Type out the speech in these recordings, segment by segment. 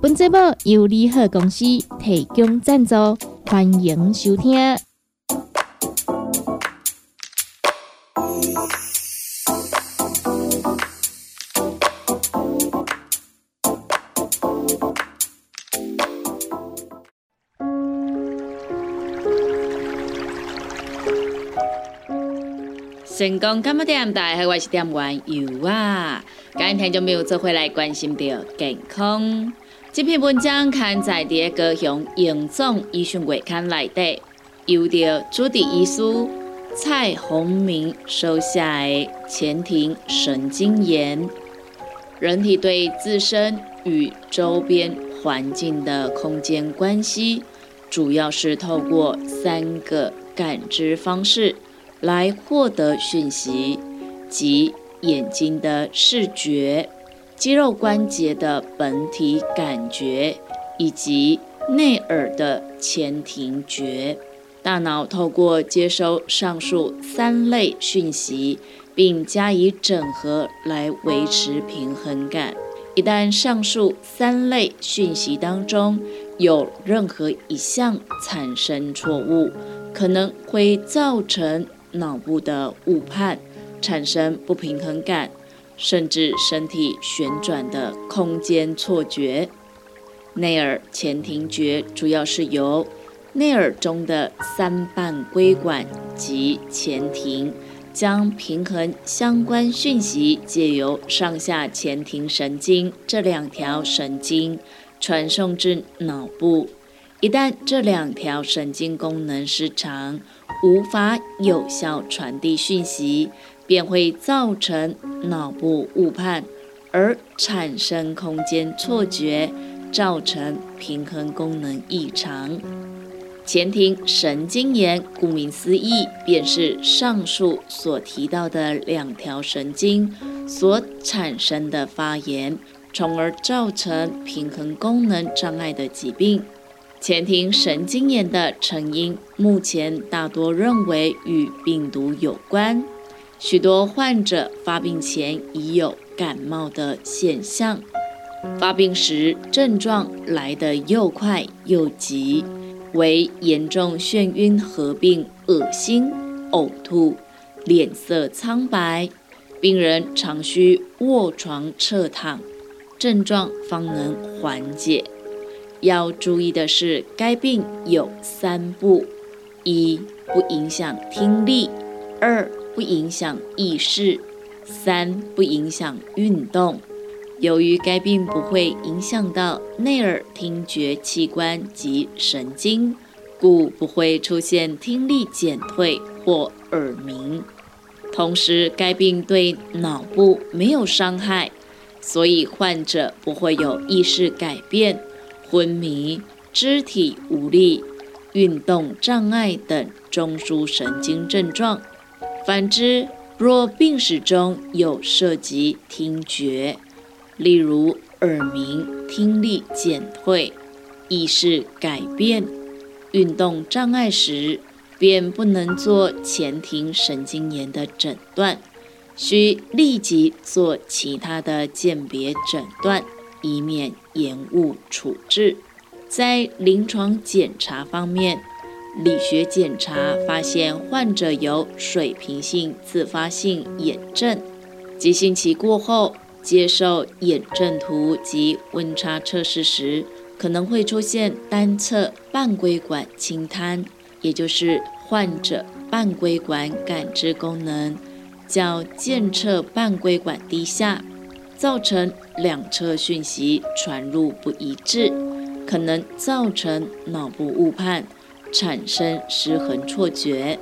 本节目由利好公司提供赞助，欢迎收听。成功干么点？大家好，我是点玩油啊！今天就没有做回来关心到健康。这篇文章刊载在高雄永总医学月刊内底，由着主治医师蔡宏明收下的前庭神经炎。人体对自身与周边环境的空间关系，主要是透过三个感知方式来获得讯息，即眼睛的视觉。肌肉关节的本体感觉，以及内耳的前庭觉，大脑透过接收上述三类讯息，并加以整合来维持平衡感。一旦上述三类讯息当中有任何一项产生错误，可能会造成脑部的误判，产生不平衡感。甚至身体旋转的空间错觉。内耳前庭觉主要是由内耳中的三半规管及前庭，将平衡相关讯息借由上下前庭神经这两条神经传送至脑部。一旦这两条神经功能失常，无法有效传递讯息。便会造成脑部误判，而产生空间错觉，造成平衡功能异常。前庭神经炎，顾名思义，便是上述所提到的两条神经所产生的发炎，从而造成平衡功能障碍的疾病。前庭神经炎的成因，目前大多认为与病毒有关。许多患者发病前已有感冒的现象，发病时症状来得又快又急，为严重眩晕合并恶心、呕吐、脸色苍白，病人常需卧床侧躺，症状方能缓解。要注意的是，该病有三不：一、不影响听力；二、不影响意识，三不影响运动。由于该病不会影响到内耳听觉器官及神经，故不会出现听力减退或耳鸣。同时，该病对脑部没有伤害，所以患者不会有意识改变、昏迷、肢体无力、运动障碍等中枢神经症状。反之，若病史中有涉及听觉，例如耳鸣、听力减退、意识改变、运动障碍时，便不能做前庭神经炎的诊断，需立即做其他的鉴别诊断，以免延误处置。在临床检查方面，理学检查发现患者有水平性自发性眼症，急性期过后接受眼症图及温差测试时，可能会出现单侧半规管轻瘫，也就是患者半规管感知功能较健侧半规管低下，造成两侧讯息传入不一致，可能造成脑部误判。产生失衡错觉。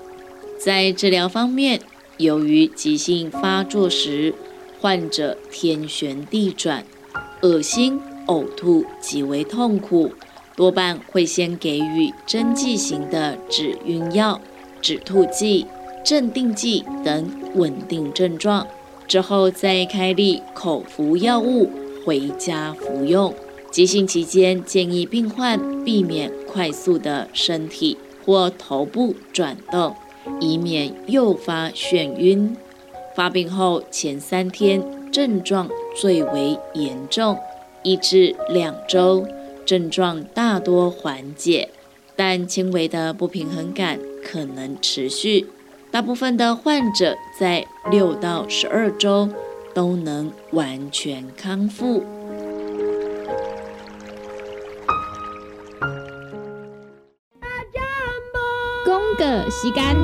在治疗方面，由于急性发作时，患者天旋地转、恶心、呕吐极为痛苦，多半会先给予针剂型的止晕药、止吐剂、镇定剂等稳定症状，之后再开立口服药物回家服用。急性期间，建议病患避免快速的身体或头部转动，以免诱发眩晕。发病后前三天症状最为严重，一至两周症状大多缓解，但轻微的不平衡感可能持续。大部分的患者在六到十二周都能完全康复。个时间，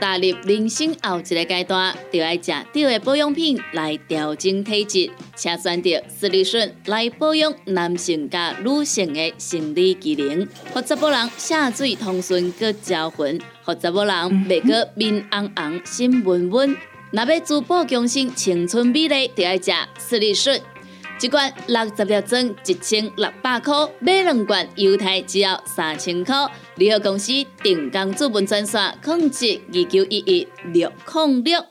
踏入人生后一个阶段，就要食对的保养品来调整体质，请选择斯利顺来保养男性加女性的生理机能，或者某人下水通顺个招魂，或者某人袂个面红红心温温。若要珠宝强身、青春美丽，就要食斯利顺。一罐六十粒装，一千六百块；买两罐，犹太只要三千块。联合公司定岗资本专线：控制二九一一六零六。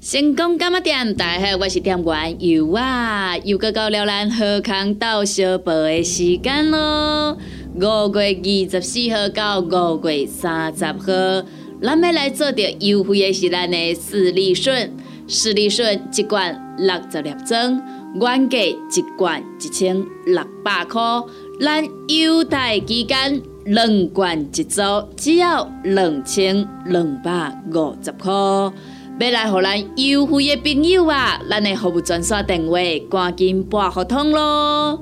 成功干么店？大家好，我是店员尤啊，又到到了咱河康岛小报的时间咯。五月二十四号到五月三十号。咱要来做着优惠的是咱的四利顺，视力顺一罐六十粒装，原价一罐一千六百块，咱优待期间两罐一组，只要两千两百五十块。要来互咱优惠的朋友啊，咱的服务专线电话赶紧拨合通咯。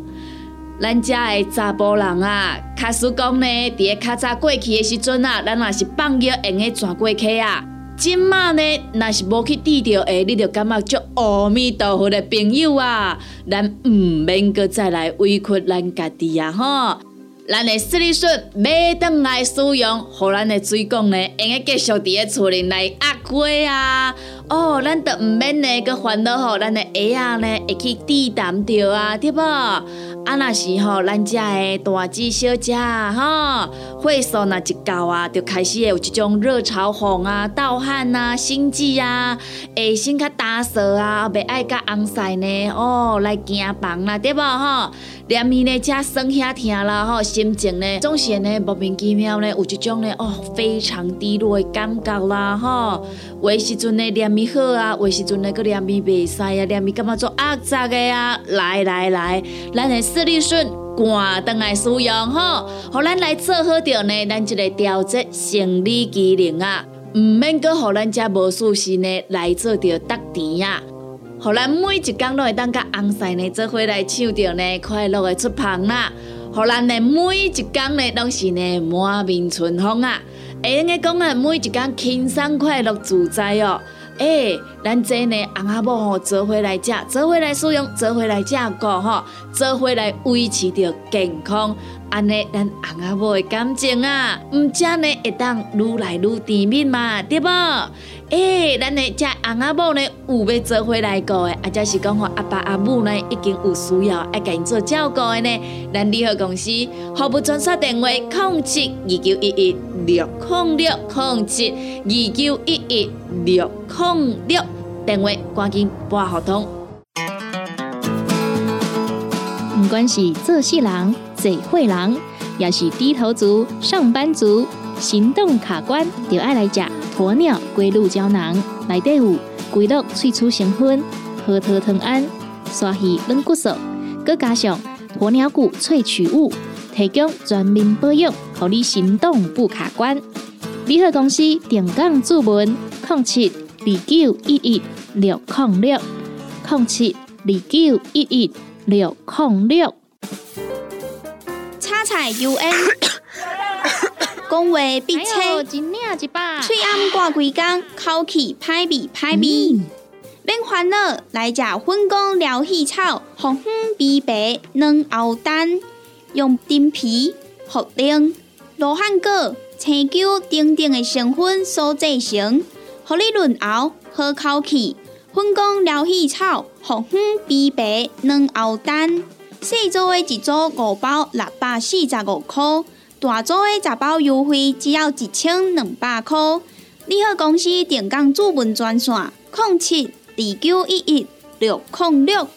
咱遮的查甫人啊，卡实讲呢，伫咧较早过去的时阵啊，咱若是放药用的转过去啊，即马呢，若是无去治疗的，你就感觉足阿弥陀佛的朋友啊，咱毋免阁再来委屈咱家己啊吼。咱的视力顺买倒来使用，互咱的水管呢，用个继续伫咧厝里来压过啊。哦，咱都毋免呢个烦恼吼，咱的鞋啊呢会去滴淡着啊，对无？啊，若是吼，咱遮的大姐小姐吼，岁数若一到啊，就开始会有即种热潮红啊、盗汗啊、心悸啊、下身较干涩啊、袂爱甲红晒呢，哦，来惊房啦，对无吼？连伊呢，遮酸遐疼啦，吼，心情呢，总是呢莫名其妙呢，有一种呢，哦，非常低落的感觉啦，吼。有时阵呢，连伊好啊，有时阵呢，个连伊袂使啊，连伊感觉做压杂的啊，来来来，咱的视力顺，赶倒来使用吼，互咱来做好着呢，咱即个调节生理机能啊，毋免搁互咱遮无舒适呢来做着得甜啊。互咱每一工都会当甲红婿呢做伙来唱着呢快乐的出棚啦，互咱呢每一工呢拢是呢满面春风啊，会用个讲啊每一工轻松快乐自在哦。诶，咱这呢红阿母吼做伙来食，做伙来使用，做伙来照顾吼，做伙来维持着健康。安尼，咱红阿母的感情啊，毋则呢会当愈来愈甜蜜嘛，对无？诶，咱呢遮红阿母呢有要做伙来顾的，啊，则是讲吼阿爸阿母呢已经有需要爱甲因做照顾的呢。咱联合公司服务专线电话：零七二九一一六零六零七二九一一六零六，电话赶紧拨合通。不管是做事人、做会人，也是低头族、上班族，行动卡关，就爱来食鸵鸟龟鹿胶囊。内底有龟鹿萃取成分，核桃藤胺、刷鱼软骨素，佮加上鸵鸟骨萃取物，提供全面保养，让你行动不卡关。联合公司定岗注文：零七二九一一六零六零七二九一一。六零六，叉彩 U N，讲话必切，嘴暗挂规工，口气歹味歹味。免烦恼，来食粉工疗气草，红粉枇杷软藕丹，用丁皮、茯苓、罗汉果、青椒等等的成分所制成，互你润喉好口气。粉工疗气草，红粉枇杷软喉丹，细组的一组五包六百四十五块，大组的十包优惠只要一千两百块。你好，公司电工主文专线：零七二九一一六零六。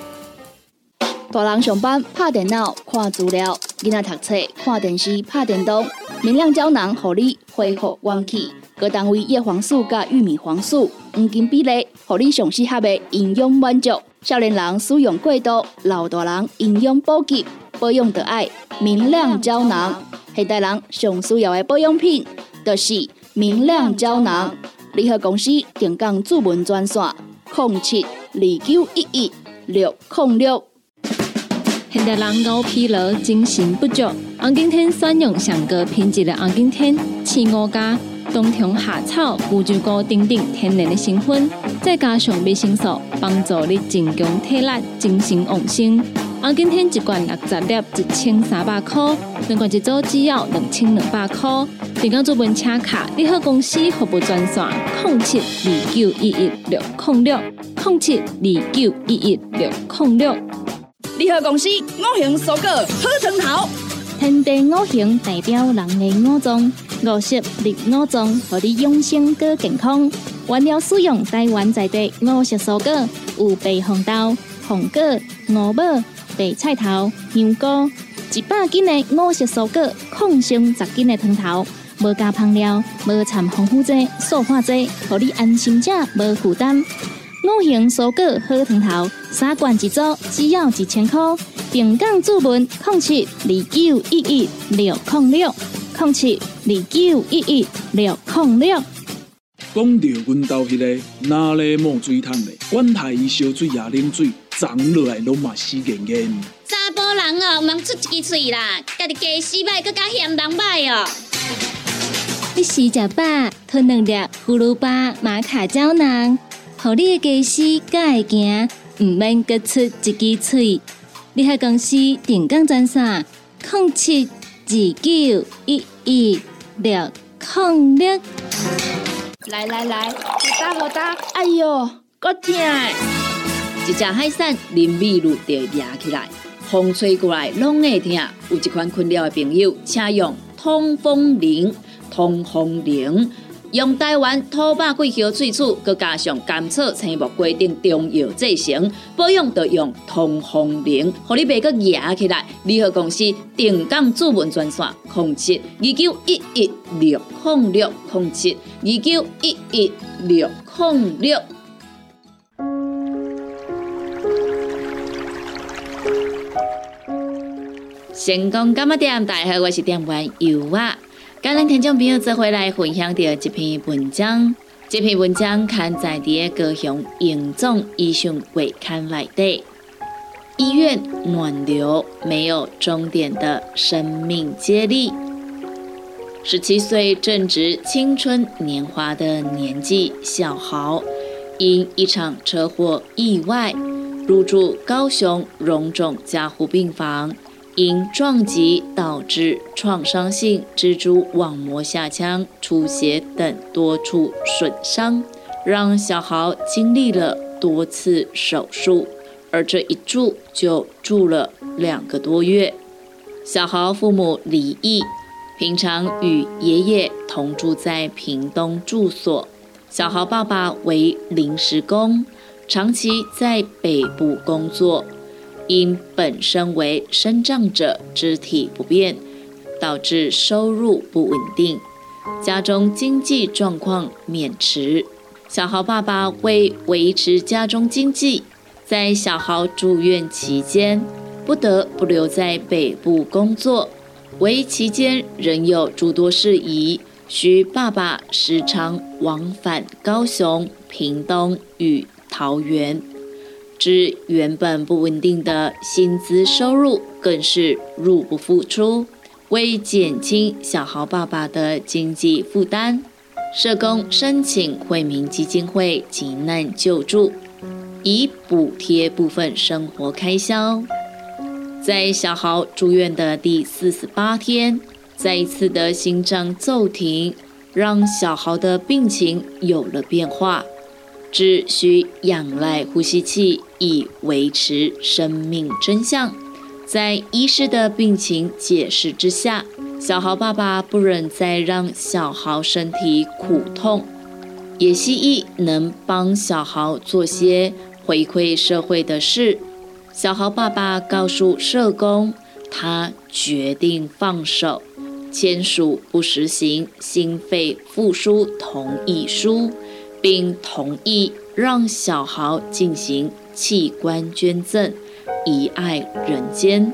大人上班拍电脑看资料，囡仔读册看电视拍电动，明亮胶囊互你恢复元气。各单位叶黄素加玉米黄素黄金比例，互你上适合的营养满足。少年人使用过度，老大人营养补给保养的爱明亮胶囊。现代人上需要的保养品，就是明亮胶囊。联合公司定岗主文专线：零七二九一一六零六。现代人熬疲劳、精神不足，红景天选用上个品质的红景天，青五加冬虫夏草、乌鸡菇等等天然的成分，再加上维生素，帮助你增强体力、精神旺盛。红景天一罐六十粒，一千三百块；两罐一组，只要两千两百块。订购做本车卡，你好公司服务专线：零七二九一一六零六零七二九一一六零六。联合公司五行蔬果好成头，天地五行代表人的五脏，五色绿五脏，让你养生更健康。原料使用台湾在地五色蔬果，有白红豆、红果、五宝、白菜头、香菇，一百斤的五色蔬果，抗性十斤的汤头，无加香料，无掺防腐剂、塑化剂，让你安心吃，无负担。五行蔬果好汤头，三罐一组，只要一千块。平港注文零七二九一一六零六零七二九一一六零六。讲到阮兜迄个哪里冒水桶的，管他伊烧水也啉水，长落来拢嘛死严严。查甫人哦，毋通出一支嘴啦，家己家洗歹，更加嫌人歹哦。你食食饱，吞两粒葫芦巴、马卡胶囊。互你的家私才会行，毋免各出一支嘴。你喺公司定岗专线：零七九一一六零六。来来来，好打好打，哎哟，够痛！一只海扇林密路就压起来，风吹过来拢会痛。有一款困扰的朋友，请用通风铃，通风铃。用台湾土八桂花萃取，佮加上甘草、青木规定中药制成，保养要用通风灵，互你袂佮压起来。联合公司定岗主文专线：零七二九一一六控六零七二九一一六控六。成功干么店？大家好，我是店员尤啊。感恩听众朋友再回来分享到这篇文章，这篇文章刊在的高雄营总医讯会刊来的。医院暖流没有终点的生命接力。十七岁正值青春年华的年纪，小豪因一场车祸意外入住高雄荣总加护病房。因撞击导致创伤性蜘蛛网膜下腔出血等多处损伤，让小豪经历了多次手术，而这一住就住了两个多月。小豪父母离异，平常与爷爷同住在屏东住所。小豪爸爸为临时工，长期在北部工作。因本身为身障者，肢体不便，导致收入不稳定，家中经济状况勉持。小豪爸爸为维持家中经济，在小豪住院期间，不得不留在北部工作。为期间仍有诸多事宜，需爸爸时常往返高雄、屏东与桃园。之原本不稳定的薪资收入更是入不敷出，为减轻小豪爸爸的经济负担，社工申请惠民基金会急难救助，以补贴部分生活开销。在小豪住院的第四十八天，再一次的心脏骤停，让小豪的病情有了变化，只需仰赖呼吸器以维持生命真相。在医师的病情解释之下，小豪爸爸不忍再让小豪身体苦痛，也希冀能帮小豪做些回馈社会的事。小豪爸爸告诉社工，他决定放手，签署不实行心肺复苏同意书，并同意让小豪进行器官捐赠。遗爱人间，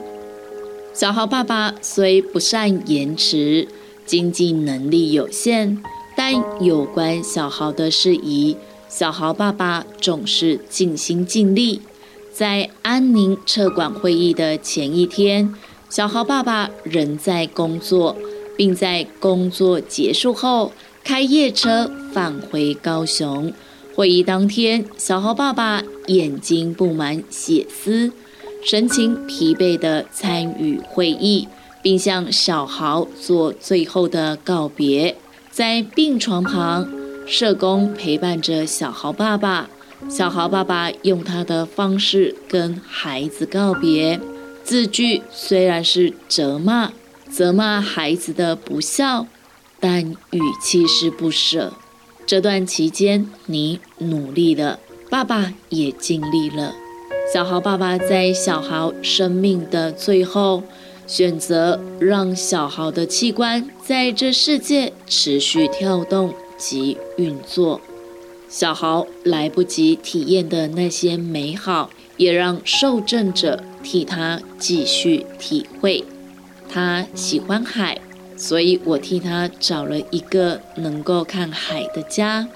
小豪爸爸虽不善言辞，经济能力有限，但有关小豪的事宜，小豪爸爸总是尽心尽力。在安宁撤管会议的前一天，小豪爸爸仍在工作，并在工作结束后开夜车返回高雄。会议当天，小豪爸爸眼睛布满血丝。神情疲惫地参与会议，并向小豪做最后的告别。在病床旁，社工陪伴着小豪爸爸。小豪爸爸用他的方式跟孩子告别，字句虽然是责骂，责骂孩子的不孝，但语气是不舍。这段期间，你努力了，爸爸也尽力了。小豪爸爸在小豪生命的最后，选择让小豪的器官在这世界持续跳动及运作。小豪来不及体验的那些美好，也让受赠者替他继续体会。他喜欢海，所以我替他找了一个能够看海的家。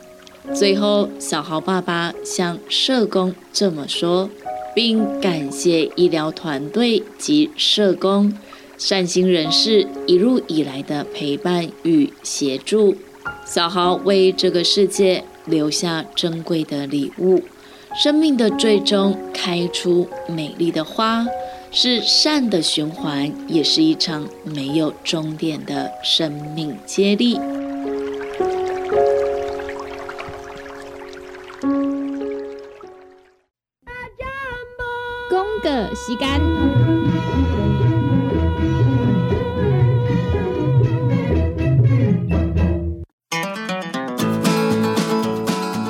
最后，小豪爸爸向社工这么说。并感谢医疗团队及社工、善心人士一路以来的陪伴与协助。小豪为这个世界留下珍贵的礼物。生命的最终开出美丽的花，是善的循环，也是一场没有终点的生命接力。时间，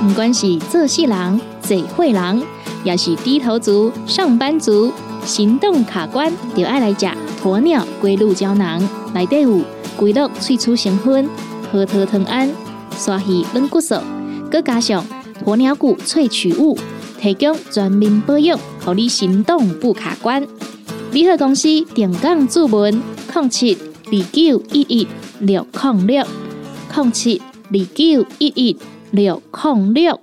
不管是做事人、做会人，也是低头族、上班族、行动卡关，就爱来吃鸵鸟龟鹿胶囊。内底有龟鹿萃取成分，核桃藤胺、刷鱼软骨素，佮加上鸵鸟骨萃取物。提供全面保养，让你行动不卡关。联合公司定岗注文：零七二九一一六零六零七二九一一六零六。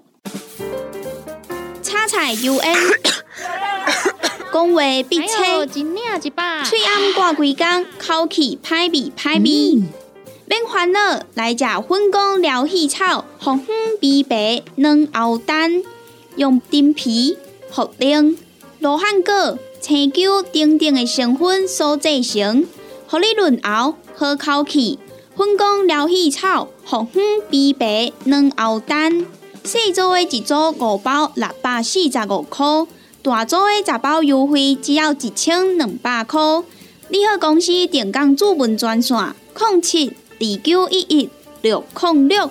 叉彩 U N，讲话必切，嘴暗挂几工，口气歹味歹味。免烦恼，来食粉果疗气草，红粉枇杷软藕丹。用丁皮、茯苓、罗汉果、青椒等等的成分所制成，合你润喉、好口气。粉工疗气草、红粉枇杷软藕丹，细组的一组五包六百四十五块，大组的十包优惠只要一千两百块。你好，公司电工主文专线：零七二九一一六零六。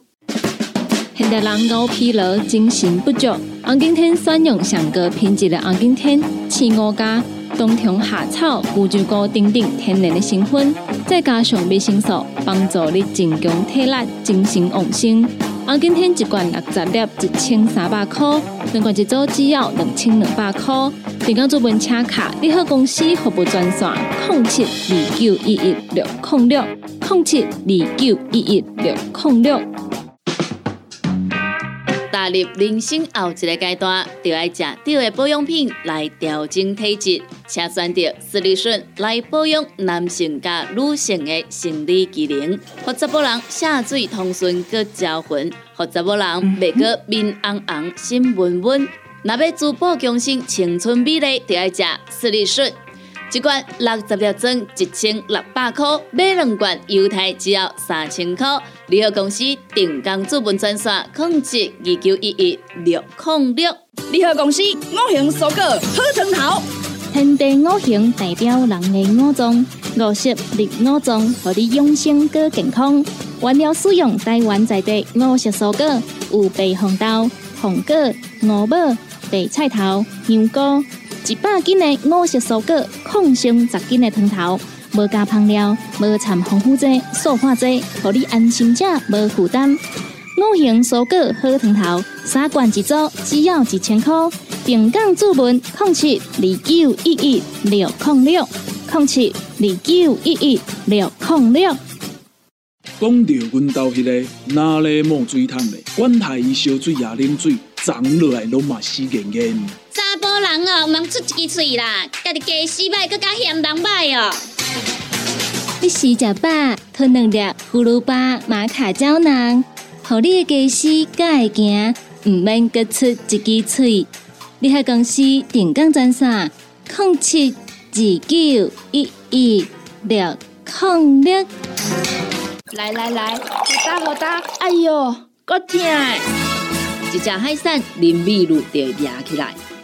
现代人熬疲劳、精神不足，红景天选用上个品质的红景天，青乌加冬虫夏草、乌鸡菇等等天然的成分，再加上维生素，帮助你增强体力、精神旺盛。啊，今天一罐六十粒，一千三百块；两罐一组，只要两千两百块。订购做文车卡，你好公司服务专线：零七二九一一六零六零七二九一一六零六。踏入人生后一个阶段，就要食对的保养品来调整体质，请选择斯利顺来保养男性加女性的生理机能，或者某人下水通顺个招魂，或者某人袂个面红红心温温。若要珠宝强身、青春美丽，就要食斯利顺。一罐六十粒装，一千六百块；买两罐，犹太只要三千块。联合公司定岗资本专线：控制二九一一六零六。联合公司五行蔬果好成头，天地五行代表人的五脏，五色绿五脏，让你养生更健康。原料使用台湾在地五色蔬果，有白红豆、红果、五宝、白菜头、香菇。一百斤的五色蔬果，抗性十斤的汤头，无加香料，无掺防腐剂、塑化剂，让你安心吃，无负担。五行蔬果好汤头，三罐一组，只要一千块。平港注文控七二九一一六控六控七二九一一六控六。讲到阮兜迄个哪里冒水桶的，管他伊烧水也啉水，长落来拢嘛死严严。查甫人哦，莫出一支嘴啦，家己家洗歹，更加嫌人歹哦。你食食饱，吞两粒葫芦巴、玛卡胶囊，互你的家洗更会行，毋免各出一支嘴。你喺公司定岗赚啥？零七二九一一六零六。来来来，好打好打，哎哟，够痛！一只海扇淋米露就压起来。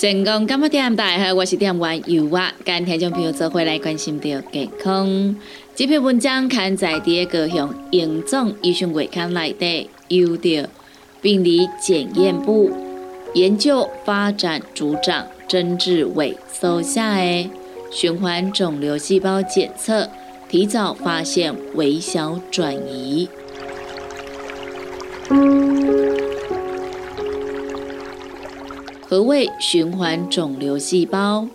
成功感冒点大家好，我是点玩油啊，跟听众朋友做回来关心到健康。这篇文章刊在第一个向营总医学会刊内底，由着病理检验部研究发展组长曾志伟所下的循环肿瘤细胞检测，提早发现微小转移。何谓循环肿瘤细胞？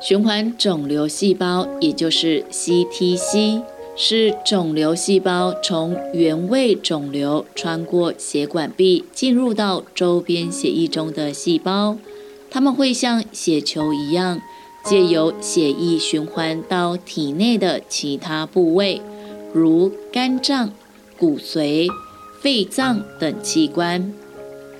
循环肿瘤细胞也就是 CTC，是肿瘤细胞从原位肿瘤穿过血管壁进入到周边血液中的细胞。它们会像血球一样，借由血液循环到体内的其他部位，如肝脏、骨髓、肺脏等器官。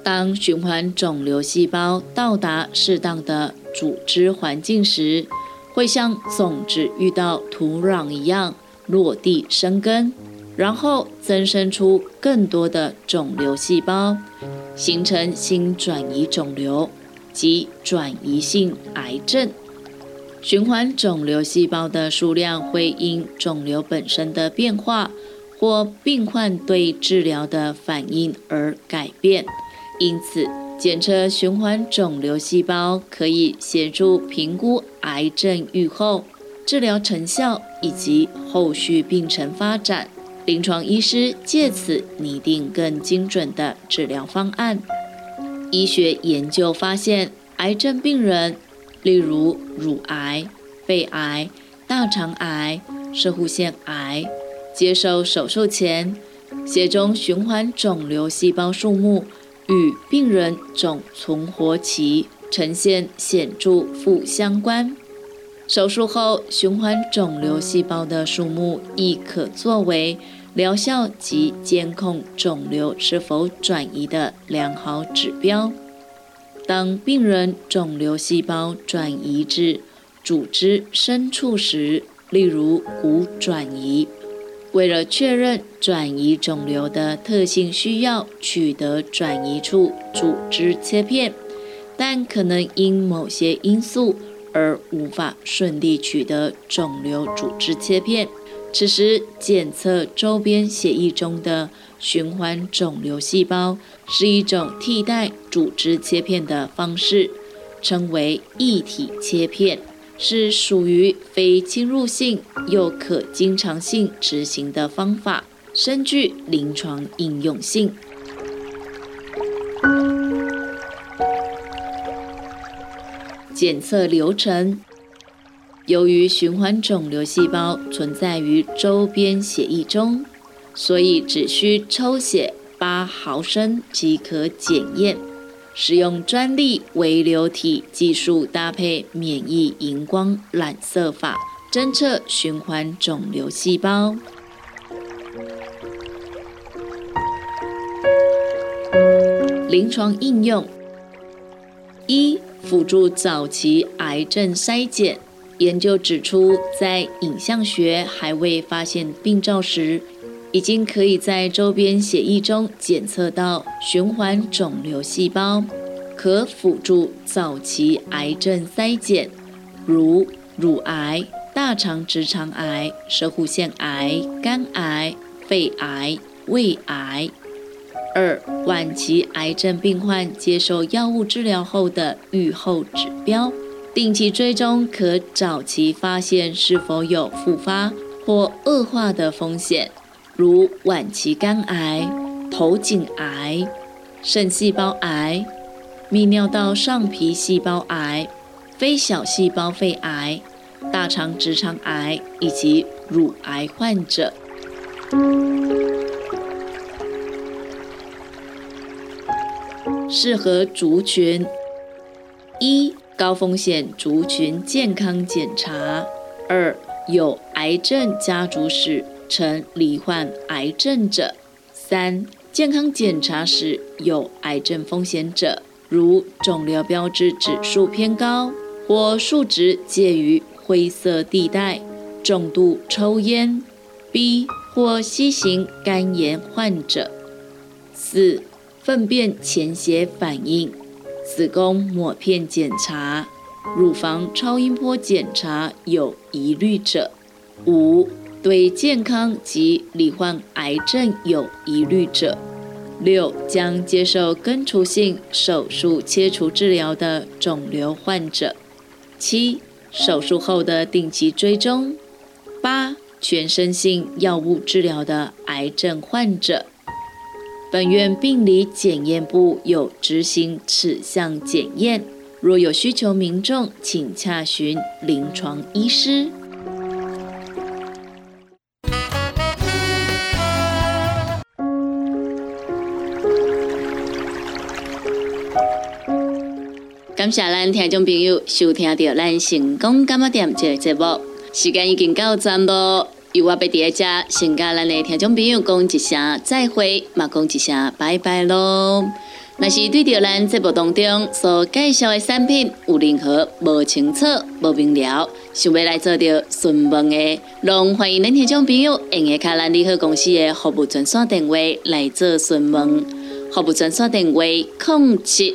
当循环肿瘤细胞到达适当的组织环境时，会像种子遇到土壤一样落地生根，然后增生出更多的肿瘤细胞，形成新转移肿瘤及转移性癌症。循环肿瘤细胞的数量会因肿瘤本身的变化或病患对治疗的反应而改变。因此，检测循环肿瘤细胞可以协助评估癌症预后、治疗成效以及后续病程发展。临床医师借此拟定更精准的治疗方案。医学研究发现，癌症病人，例如乳癌、肺癌、大肠癌、射护腺癌，接受手术前，血中循环肿瘤细胞数目。与病人总存活期呈现显著负相关。手术后，循环肿瘤细胞的数目亦可作为疗效及监控肿瘤是否转移的良好指标。当病人肿瘤细胞转移至组织深处时，例如骨转移，为了确认转移肿瘤的特性，需要取得转移处组织切片，但可能因某些因素而无法顺利取得肿瘤组织切片。此时，检测周边血液中的循环肿瘤细胞是一种替代组织切片的方式，称为异体切片，是属于非侵入性又可经常性执行的方法，深具临床应用性。检测流程。由于循环肿瘤细胞存在于周边血液中，所以只需抽血八毫升即可检验。使用专利微流体技术搭配免疫荧光染色法侦测循环肿瘤细胞。临床应用一：辅助早期癌症筛检。研究指出，在影像学还未发现病灶时，已经可以在周边血液中检测到循环肿瘤细胞，可辅助早期癌症筛检，如乳癌、大肠直肠癌、舌护腺癌、肝癌、肺癌、胃癌。二、晚期癌症病患接受药物治疗后的预后指标。定期追踪可早期发现是否有复发或恶化的风险，如晚期肝癌、头颈癌、肾细胞癌、泌尿道上皮细胞癌、非小细胞肺癌、大肠直肠癌以及乳癌患者。适合族群一。高风险族群健康检查。二、有癌症家族史，曾罹患癌症者。三、健康检查时有癌症风险者，如肿瘤标志指数偏高或数值介于灰色地带、重度抽烟、B 或 C 型肝炎患者。四、粪便潜血反应。子宫抹片检查、乳房超音波检查有疑虑者；五、对健康及罹患癌症有疑虑者；六、将接受根除性手术切除治疗的肿瘤患者；七、手术后的定期追踪；八、全身性药物治疗的癌症患者。本院病理检验部有执行此项检验，若有需求，民众请洽询临床医师。感谢咱听众朋友收听到咱成功干么店这个节目，时间已经到站咯。由我被伫遮，先甲咱的听众朋友讲一声再会，嘛讲一声拜拜咯。若是对着咱节目当中所介绍的产品有任何无清楚、无明了，想要来做着询问的，拢欢迎恁听众朋友用下卡咱利好公司的服务专线电话来做询问。服务专线电话：零七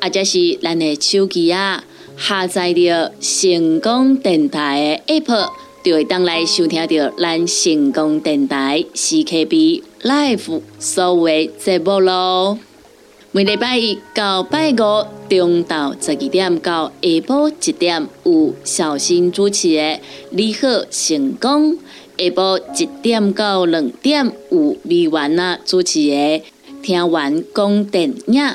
或者是咱的手机啊下载着成功电台的 App。就会当来收听到咱成功电台 CKB Live 所有节目咯。每礼拜一到拜五中昼十二点到下晡一点有小新主持的你好成功，下晡一点到两点有美元啊主持的听完讲电影，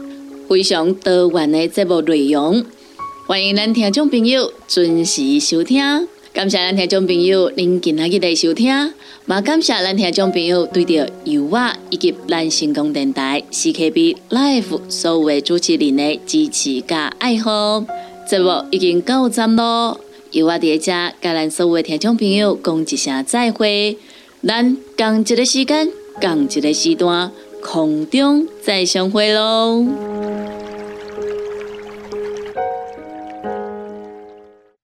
非常多元的节目内容，欢迎咱听众朋友准时收听。感谢咱听众朋友您今仔日的收听，也感谢咱听众朋友对着油画以及咱成功电台 CKB Life 所有的主持人的支持加爱护。节目已经到站咯，油画伫遮甲咱所有的听众朋友讲一声再会，咱共一个时间，共一个时段，空中再相会咯。